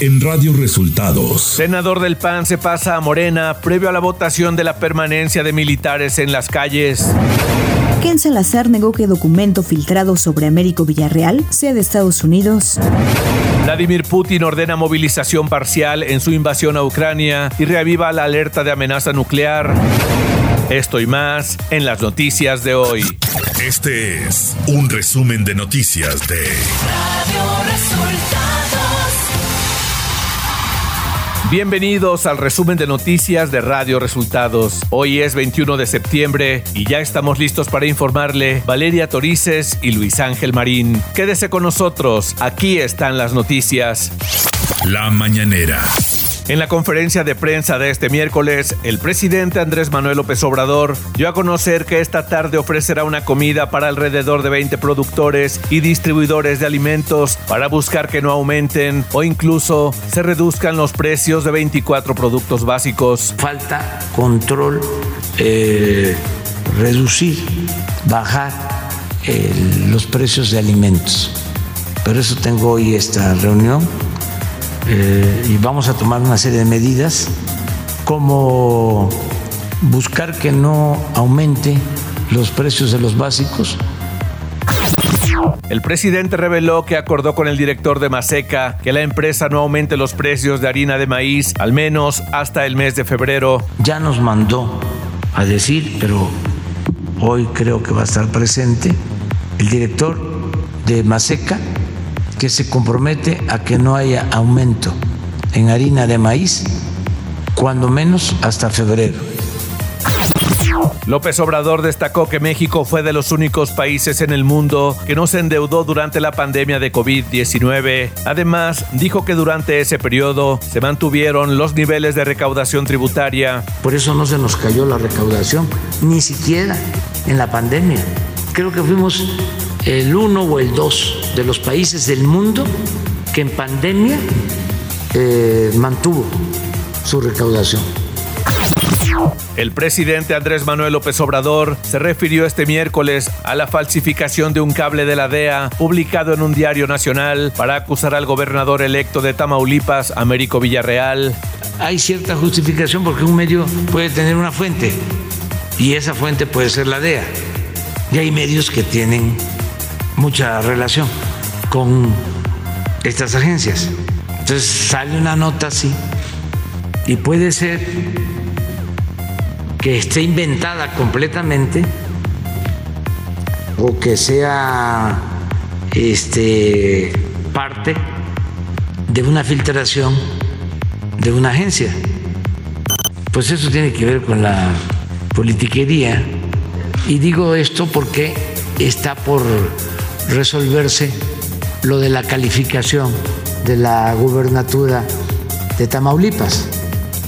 en Radio Resultados. Senador del PAN se pasa a Morena previo a la votación de la permanencia de militares en las calles. Ken Salazar negó que documento filtrado sobre Américo Villarreal sea de Estados Unidos. Vladimir Putin ordena movilización parcial en su invasión a Ucrania y reaviva la alerta de amenaza nuclear. Esto y más en las noticias de hoy. Este es un resumen de noticias de Radio Resultados. Bienvenidos al resumen de noticias de Radio Resultados. Hoy es 21 de septiembre y ya estamos listos para informarle Valeria Torices y Luis Ángel Marín. Quédese con nosotros, aquí están las noticias. La mañanera. En la conferencia de prensa de este miércoles, el presidente Andrés Manuel López Obrador dio a conocer que esta tarde ofrecerá una comida para alrededor de 20 productores y distribuidores de alimentos para buscar que no aumenten o incluso se reduzcan los precios de 24 productos básicos. Falta control, eh, reducir, bajar eh, los precios de alimentos. Por eso tengo hoy esta reunión eh, y vamos a tomar una serie de medidas como buscar que no aumente los precios de los básicos. El presidente reveló que acordó con el director de Maseca que la empresa no aumente los precios de harina de maíz al menos hasta el mes de febrero. Ya nos mandó a decir, pero hoy creo que va a estar presente, el director de Maseca que se compromete a que no haya aumento en harina de maíz, cuando menos hasta febrero. López Obrador destacó que México fue de los únicos países en el mundo que no se endeudó durante la pandemia de COVID-19. Además, dijo que durante ese periodo se mantuvieron los niveles de recaudación tributaria. Por eso no se nos cayó la recaudación, ni siquiera en la pandemia. Creo que fuimos el uno o el dos de los países del mundo que en pandemia eh, mantuvo su recaudación. El presidente Andrés Manuel López Obrador se refirió este miércoles a la falsificación de un cable de la DEA publicado en un diario nacional para acusar al gobernador electo de Tamaulipas, Américo Villarreal. Hay cierta justificación porque un medio puede tener una fuente y esa fuente puede ser la DEA. Y hay medios que tienen mucha relación con estas agencias. Entonces sale una nota así y puede ser que esté inventada completamente o que sea este parte de una filtración de una agencia. Pues eso tiene que ver con la politiquería. Y digo esto porque está por resolverse lo de la calificación de la gubernatura de Tamaulipas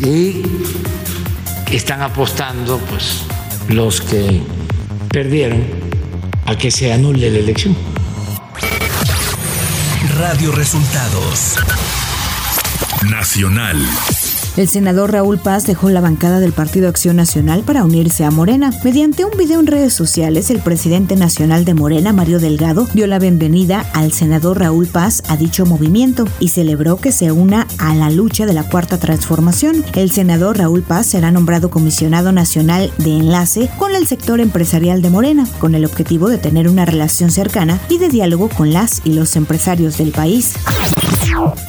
y están apostando pues los que perdieron a que se anule la elección. Radio Resultados Nacional. El senador Raúl Paz dejó la bancada del Partido Acción Nacional para unirse a Morena. Mediante un video en redes sociales, el presidente nacional de Morena, Mario Delgado, dio la bienvenida al senador Raúl Paz a dicho movimiento y celebró que se una a la lucha de la cuarta transformación. El senador Raúl Paz será nombrado comisionado nacional de enlace con el sector empresarial de Morena, con el objetivo de tener una relación cercana y de diálogo con las y los empresarios del país.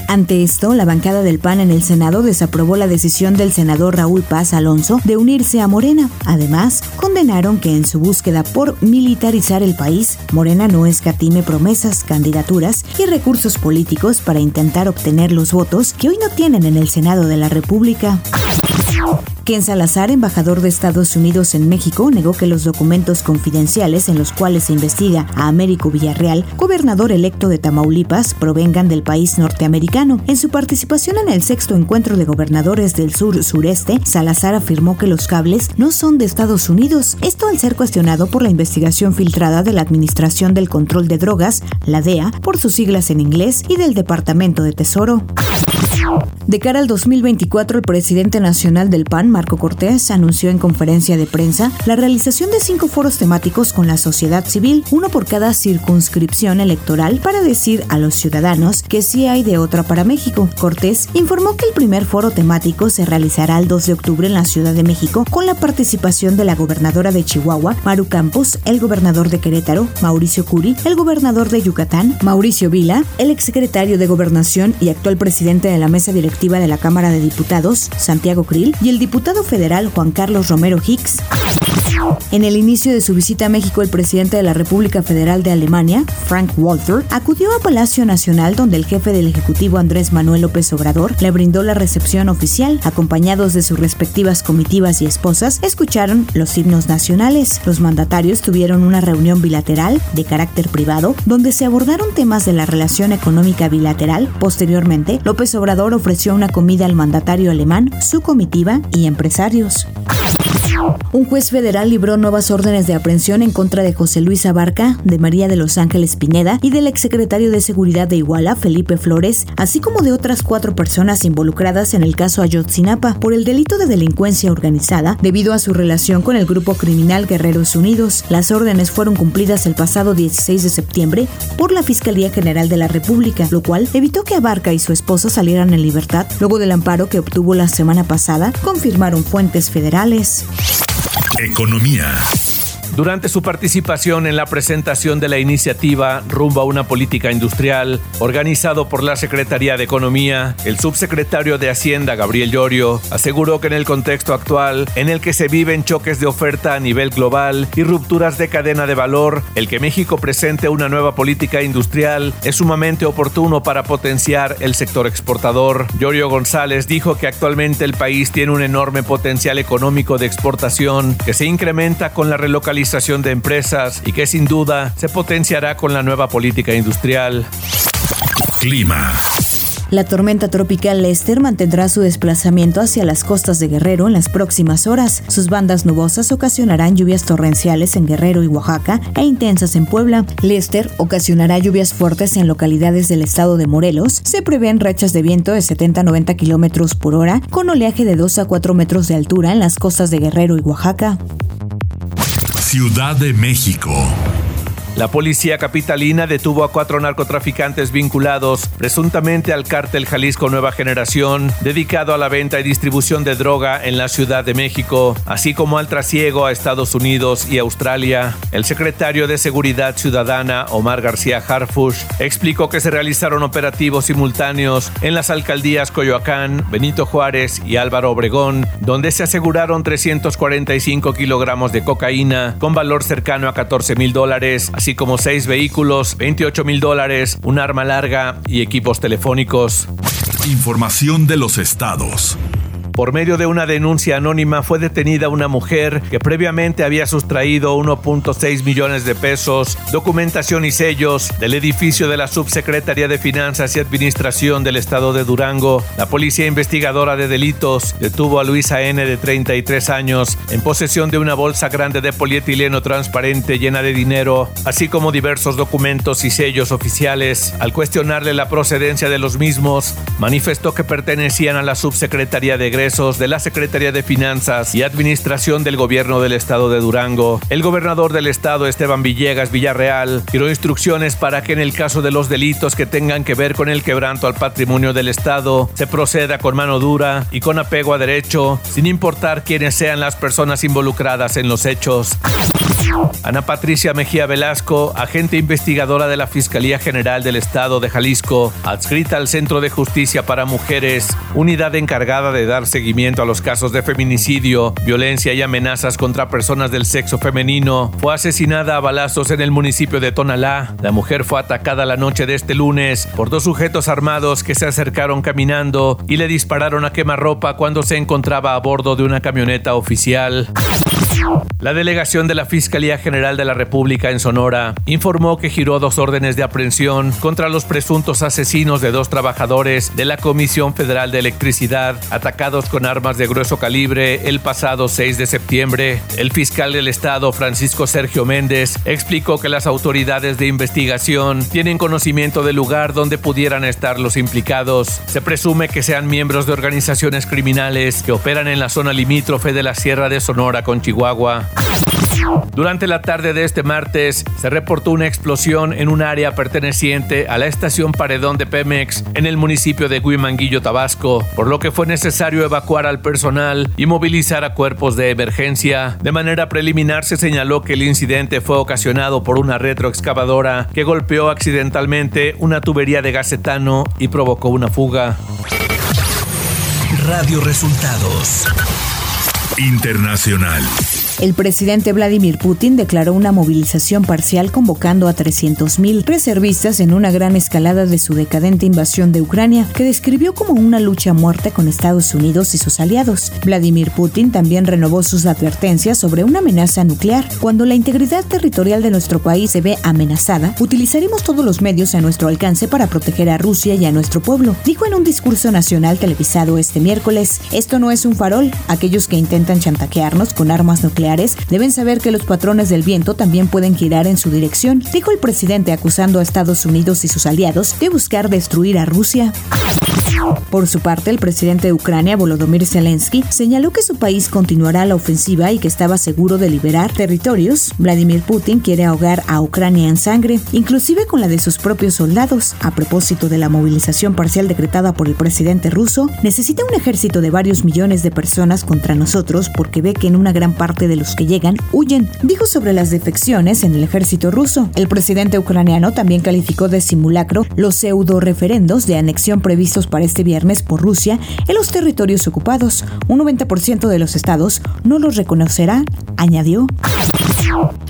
Ante esto, la bancada del PAN en el Senado desaprobó la decisión del senador Raúl Paz Alonso de unirse a Morena. Además, condenaron que en su búsqueda por militarizar el país, Morena no escatime promesas, candidaturas y recursos políticos para intentar obtener los votos que hoy no tienen en el Senado de la República. Ken Salazar, embajador de Estados Unidos en México, negó que los documentos confidenciales en los cuales se investiga a Américo Villarreal, gobernador electo de Tamaulipas, provengan del país norteamericano. En su participación en el sexto encuentro de gobernadores del sur-sureste, Salazar afirmó que los cables no son de Estados Unidos. Esto al ser cuestionado por la investigación filtrada de la Administración del Control de Drogas, la DEA, por sus siglas en inglés, y del Departamento de Tesoro. De cara al 2024, el presidente nacional del PAN, Marco Cortés, anunció en conferencia de prensa la realización de cinco foros temáticos con la sociedad civil, uno por cada circunscripción electoral, para decir a los ciudadanos que sí hay de otra para México. Cortés informó que el primer foro temático se realizará el 2 de octubre en la Ciudad de México con la participación de la gobernadora de Chihuahua, Maru Campos, el gobernador de Querétaro, Mauricio Curi, el gobernador de Yucatán, Mauricio Vila, el exsecretario de Gobernación y actual presidente de la mesa directiva de la Cámara de Diputados, Santiago Krill, y el diputado federal Juan Carlos Romero Hicks. En el inicio de su visita a México, el presidente de la República Federal de Alemania, Frank Walter, acudió a Palacio Nacional donde el jefe del Ejecutivo Andrés Manuel López Obrador le brindó la recepción oficial. Acompañados de sus respectivas comitivas y esposas, escucharon los himnos nacionales. Los mandatarios tuvieron una reunión bilateral de carácter privado donde se abordaron temas de la relación económica bilateral. Posteriormente, López Obrador ofreció una comida al mandatario alemán, su comitiva y empresarios. Un juez federal libró nuevas órdenes de aprehensión en contra de José Luis Abarca, de María de los Ángeles Pineda y del exsecretario de Seguridad de Iguala, Felipe Flores, así como de otras cuatro personas involucradas en el caso Ayotzinapa por el delito de delincuencia organizada debido a su relación con el grupo criminal Guerreros Unidos. Las órdenes fueron cumplidas el pasado 16 de septiembre por la Fiscalía General de la República, lo cual evitó que Abarca y su esposa salieran en libertad luego del amparo que obtuvo la semana pasada, confirmaron fuentes federales. Economía. Durante su participación en la presentación de la iniciativa Rumbo a una política industrial, organizado por la Secretaría de Economía, el subsecretario de Hacienda, Gabriel Llorio, aseguró que en el contexto actual, en el que se viven choques de oferta a nivel global y rupturas de cadena de valor, el que México presente una nueva política industrial es sumamente oportuno para potenciar el sector exportador. Llorio González dijo que actualmente el país tiene un enorme potencial económico de exportación que se incrementa con la relocalización de empresas y que sin duda se potenciará con la nueva política industrial. Clima. La tormenta tropical Lester mantendrá su desplazamiento hacia las costas de Guerrero en las próximas horas. Sus bandas nubosas ocasionarán lluvias torrenciales en Guerrero y Oaxaca e intensas en Puebla. Lester ocasionará lluvias fuertes en localidades del estado de Morelos. Se prevén rachas de viento de 70 a 90 kilómetros por hora, con oleaje de 2 a 4 metros de altura en las costas de Guerrero y Oaxaca. Ciudad de México. La policía capitalina detuvo a cuatro narcotraficantes vinculados presuntamente al cártel Jalisco Nueva Generación, dedicado a la venta y distribución de droga en la Ciudad de México, así como al trasiego a Estados Unidos y Australia. El secretario de Seguridad Ciudadana, Omar García Harfush, explicó que se realizaron operativos simultáneos en las alcaldías Coyoacán, Benito Juárez y Álvaro Obregón, donde se aseguraron 345 kilogramos de cocaína con valor cercano a 14 mil dólares, así como seis vehículos, 28 mil dólares, un arma larga y equipos telefónicos. Información de los estados. Por medio de una denuncia anónima fue detenida una mujer que previamente había sustraído 1.6 millones de pesos, documentación y sellos del edificio de la Subsecretaría de Finanzas y Administración del Estado de Durango. La policía investigadora de delitos detuvo a Luisa N de 33 años en posesión de una bolsa grande de polietileno transparente llena de dinero, así como diversos documentos y sellos oficiales. Al cuestionarle la procedencia de los mismos, manifestó que pertenecían a la Subsecretaría de de la Secretaría de Finanzas y Administración del Gobierno del Estado de Durango. El gobernador del estado, Esteban Villegas Villarreal, dio instrucciones para que en el caso de los delitos que tengan que ver con el quebranto al patrimonio del Estado, se proceda con mano dura y con apego a derecho, sin importar quiénes sean las personas involucradas en los hechos. Ana Patricia Mejía Velasco, agente investigadora de la Fiscalía General del Estado de Jalisco, adscrita al Centro de Justicia para Mujeres, unidad encargada de dar seguimiento a los casos de feminicidio, violencia y amenazas contra personas del sexo femenino, fue asesinada a balazos en el municipio de Tonalá. La mujer fue atacada la noche de este lunes por dos sujetos armados que se acercaron caminando y le dispararon a quemarropa cuando se encontraba a bordo de una camioneta oficial. La delegación de la Fiscalía General de la República en Sonora informó que giró dos órdenes de aprehensión contra los presuntos asesinos de dos trabajadores de la Comisión Federal de Electricidad atacados con armas de grueso calibre el pasado 6 de septiembre. El fiscal del Estado, Francisco Sergio Méndez, explicó que las autoridades de investigación tienen conocimiento del lugar donde pudieran estar los implicados. Se presume que sean miembros de organizaciones criminales que operan en la zona limítrofe de la Sierra de Sonora con Chihuahua. Durante la tarde de este martes se reportó una explosión en un área perteneciente a la estación Paredón de Pemex en el municipio de Huimanguillo, Tabasco, por lo que fue necesario evacuar al personal y movilizar a cuerpos de emergencia. De manera preliminar se señaló que el incidente fue ocasionado por una retroexcavadora que golpeó accidentalmente una tubería de gacetano y provocó una fuga. Radio Resultados Internacional. El presidente Vladimir Putin declaró una movilización parcial convocando a 300.000 reservistas en una gran escalada de su decadente invasión de Ucrania, que describió como una lucha a muerte con Estados Unidos y sus aliados. Vladimir Putin también renovó sus advertencias sobre una amenaza nuclear. Cuando la integridad territorial de nuestro país se ve amenazada, utilizaremos todos los medios a nuestro alcance para proteger a Rusia y a nuestro pueblo, dijo en un discurso nacional televisado este miércoles. Esto no es un farol. Aquellos que intentan chantajearnos con armas nucleares deben saber que los patrones del viento también pueden girar en su dirección, dijo el presidente acusando a Estados Unidos y sus aliados de buscar destruir a Rusia. Por su parte, el presidente de Ucrania, Volodymyr Zelensky, señaló que su país continuará la ofensiva y que estaba seguro de liberar territorios. Vladimir Putin quiere ahogar a Ucrania en sangre, inclusive con la de sus propios soldados. A propósito de la movilización parcial decretada por el presidente ruso, necesita un ejército de varios millones de personas contra nosotros porque ve que en una gran parte de los que llegan huyen, dijo sobre las defecciones en el ejército ruso. El presidente ucraniano también calificó de simulacro los pseudo referendos de anexión previstos para este viernes por Rusia en los territorios ocupados. Un 90% de los estados no los reconocerá, añadió.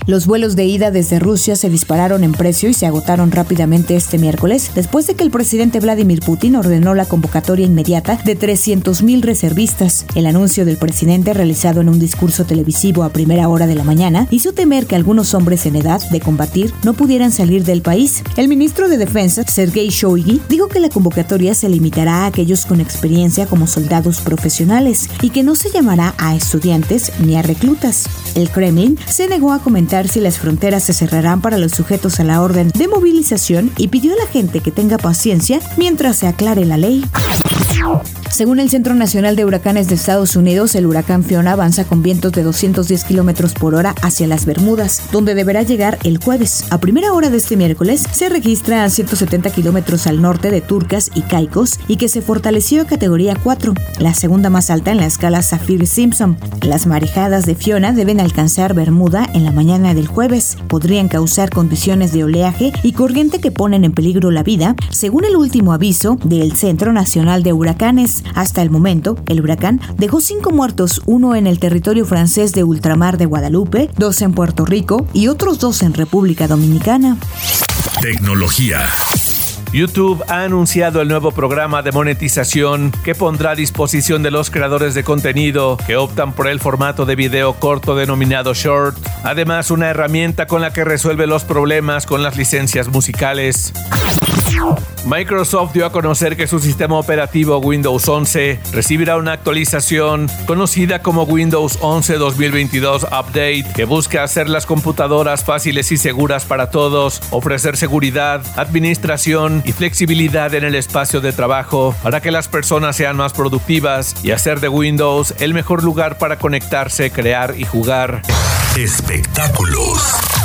Los vuelos de ida desde Rusia se dispararon en precio y se agotaron rápidamente este miércoles después de que el presidente Vladimir Putin ordenó la convocatoria inmediata de 300.000 reservistas. El anuncio del presidente realizado en un discurso televisivo a primera hora de la mañana hizo temer que algunos hombres en edad de combatir no pudieran salir del país. El ministro de Defensa, Sergei Shoigu, dijo que la convocatoria se limitará a aquellos con experiencia como soldados profesionales y que no se llamará a estudiantes ni a reclutas. El Kremlin se negó a comentar si las fronteras se cerrarán para los sujetos a la orden de movilización y pidió a la gente que tenga paciencia mientras se aclare la ley. Según el Centro Nacional de Huracanes de Estados Unidos, el huracán Fiona avanza con vientos de 210 kilómetros por hora hacia las Bermudas, donde deberá llegar el jueves. A primera hora de este miércoles, se registra a 170 kilómetros al norte de Turcas y Caicos y que se fortaleció a categoría 4, la segunda más alta en la escala Saffir-Simpson. Las marejadas de Fiona deben alcanzar Bermuda en la mañana del jueves. Podrían causar condiciones de oleaje y corriente que ponen en peligro la vida, según el último aviso del Centro Nacional de Huracanes. Hasta el momento, el huracán dejó cinco muertos, uno en el territorio francés de ultramar de Guadalupe, dos en Puerto Rico y otros dos en República Dominicana. Tecnología. YouTube ha anunciado el nuevo programa de monetización que pondrá a disposición de los creadores de contenido que optan por el formato de video corto denominado Short, además una herramienta con la que resuelve los problemas con las licencias musicales. Microsoft dio a conocer que su sistema operativo Windows 11 recibirá una actualización conocida como Windows 11 2022 Update que busca hacer las computadoras fáciles y seguras para todos, ofrecer seguridad, administración y flexibilidad en el espacio de trabajo para que las personas sean más productivas y hacer de Windows el mejor lugar para conectarse, crear y jugar. Espectáculos.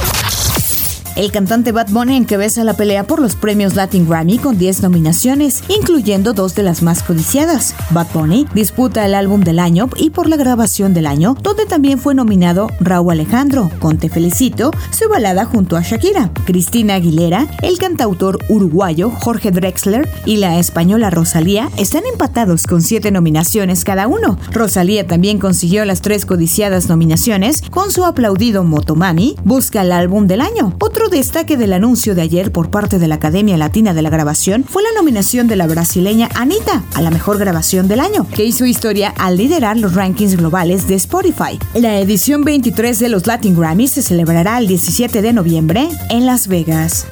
El cantante Bad Bunny encabeza la pelea por los premios Latin Grammy con 10 nominaciones, incluyendo dos de las más codiciadas. Bad Bunny disputa el álbum del año y por la grabación del año, donde también fue nominado Raúl Alejandro con Te Felicito, su balada junto a Shakira. Cristina Aguilera, el cantautor uruguayo Jorge Drexler y la española Rosalía están empatados con 7 nominaciones cada uno. Rosalía también consiguió las tres codiciadas nominaciones con su aplaudido Motomami, Busca el álbum del año. Otro Destaque del anuncio de ayer por parte de la Academia Latina de la Grabación fue la nominación de la brasileña Anita a la mejor grabación del año, que hizo historia al liderar los rankings globales de Spotify. La edición 23 de los Latin Grammys se celebrará el 17 de noviembre en Las Vegas.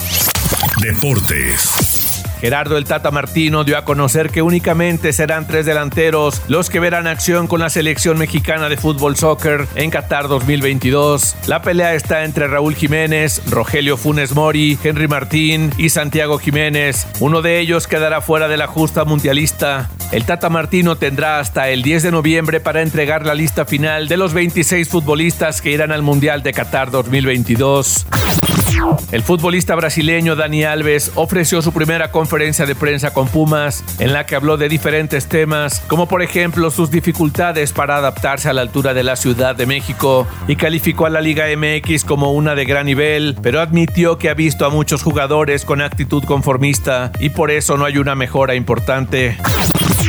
Deportes. Gerardo el Tata Martino dio a conocer que únicamente serán tres delanteros los que verán acción con la selección mexicana de fútbol soccer en Qatar 2022. La pelea está entre Raúl Jiménez, Rogelio Funes Mori, Henry Martín y Santiago Jiménez. Uno de ellos quedará fuera de la justa mundialista. El Tata Martino tendrá hasta el 10 de noviembre para entregar la lista final de los 26 futbolistas que irán al Mundial de Qatar 2022. El futbolista brasileño Dani Alves ofreció su primera conferencia de prensa con Pumas, en la que habló de diferentes temas, como por ejemplo sus dificultades para adaptarse a la altura de la Ciudad de México, y calificó a la Liga MX como una de gran nivel, pero admitió que ha visto a muchos jugadores con actitud conformista y por eso no hay una mejora importante.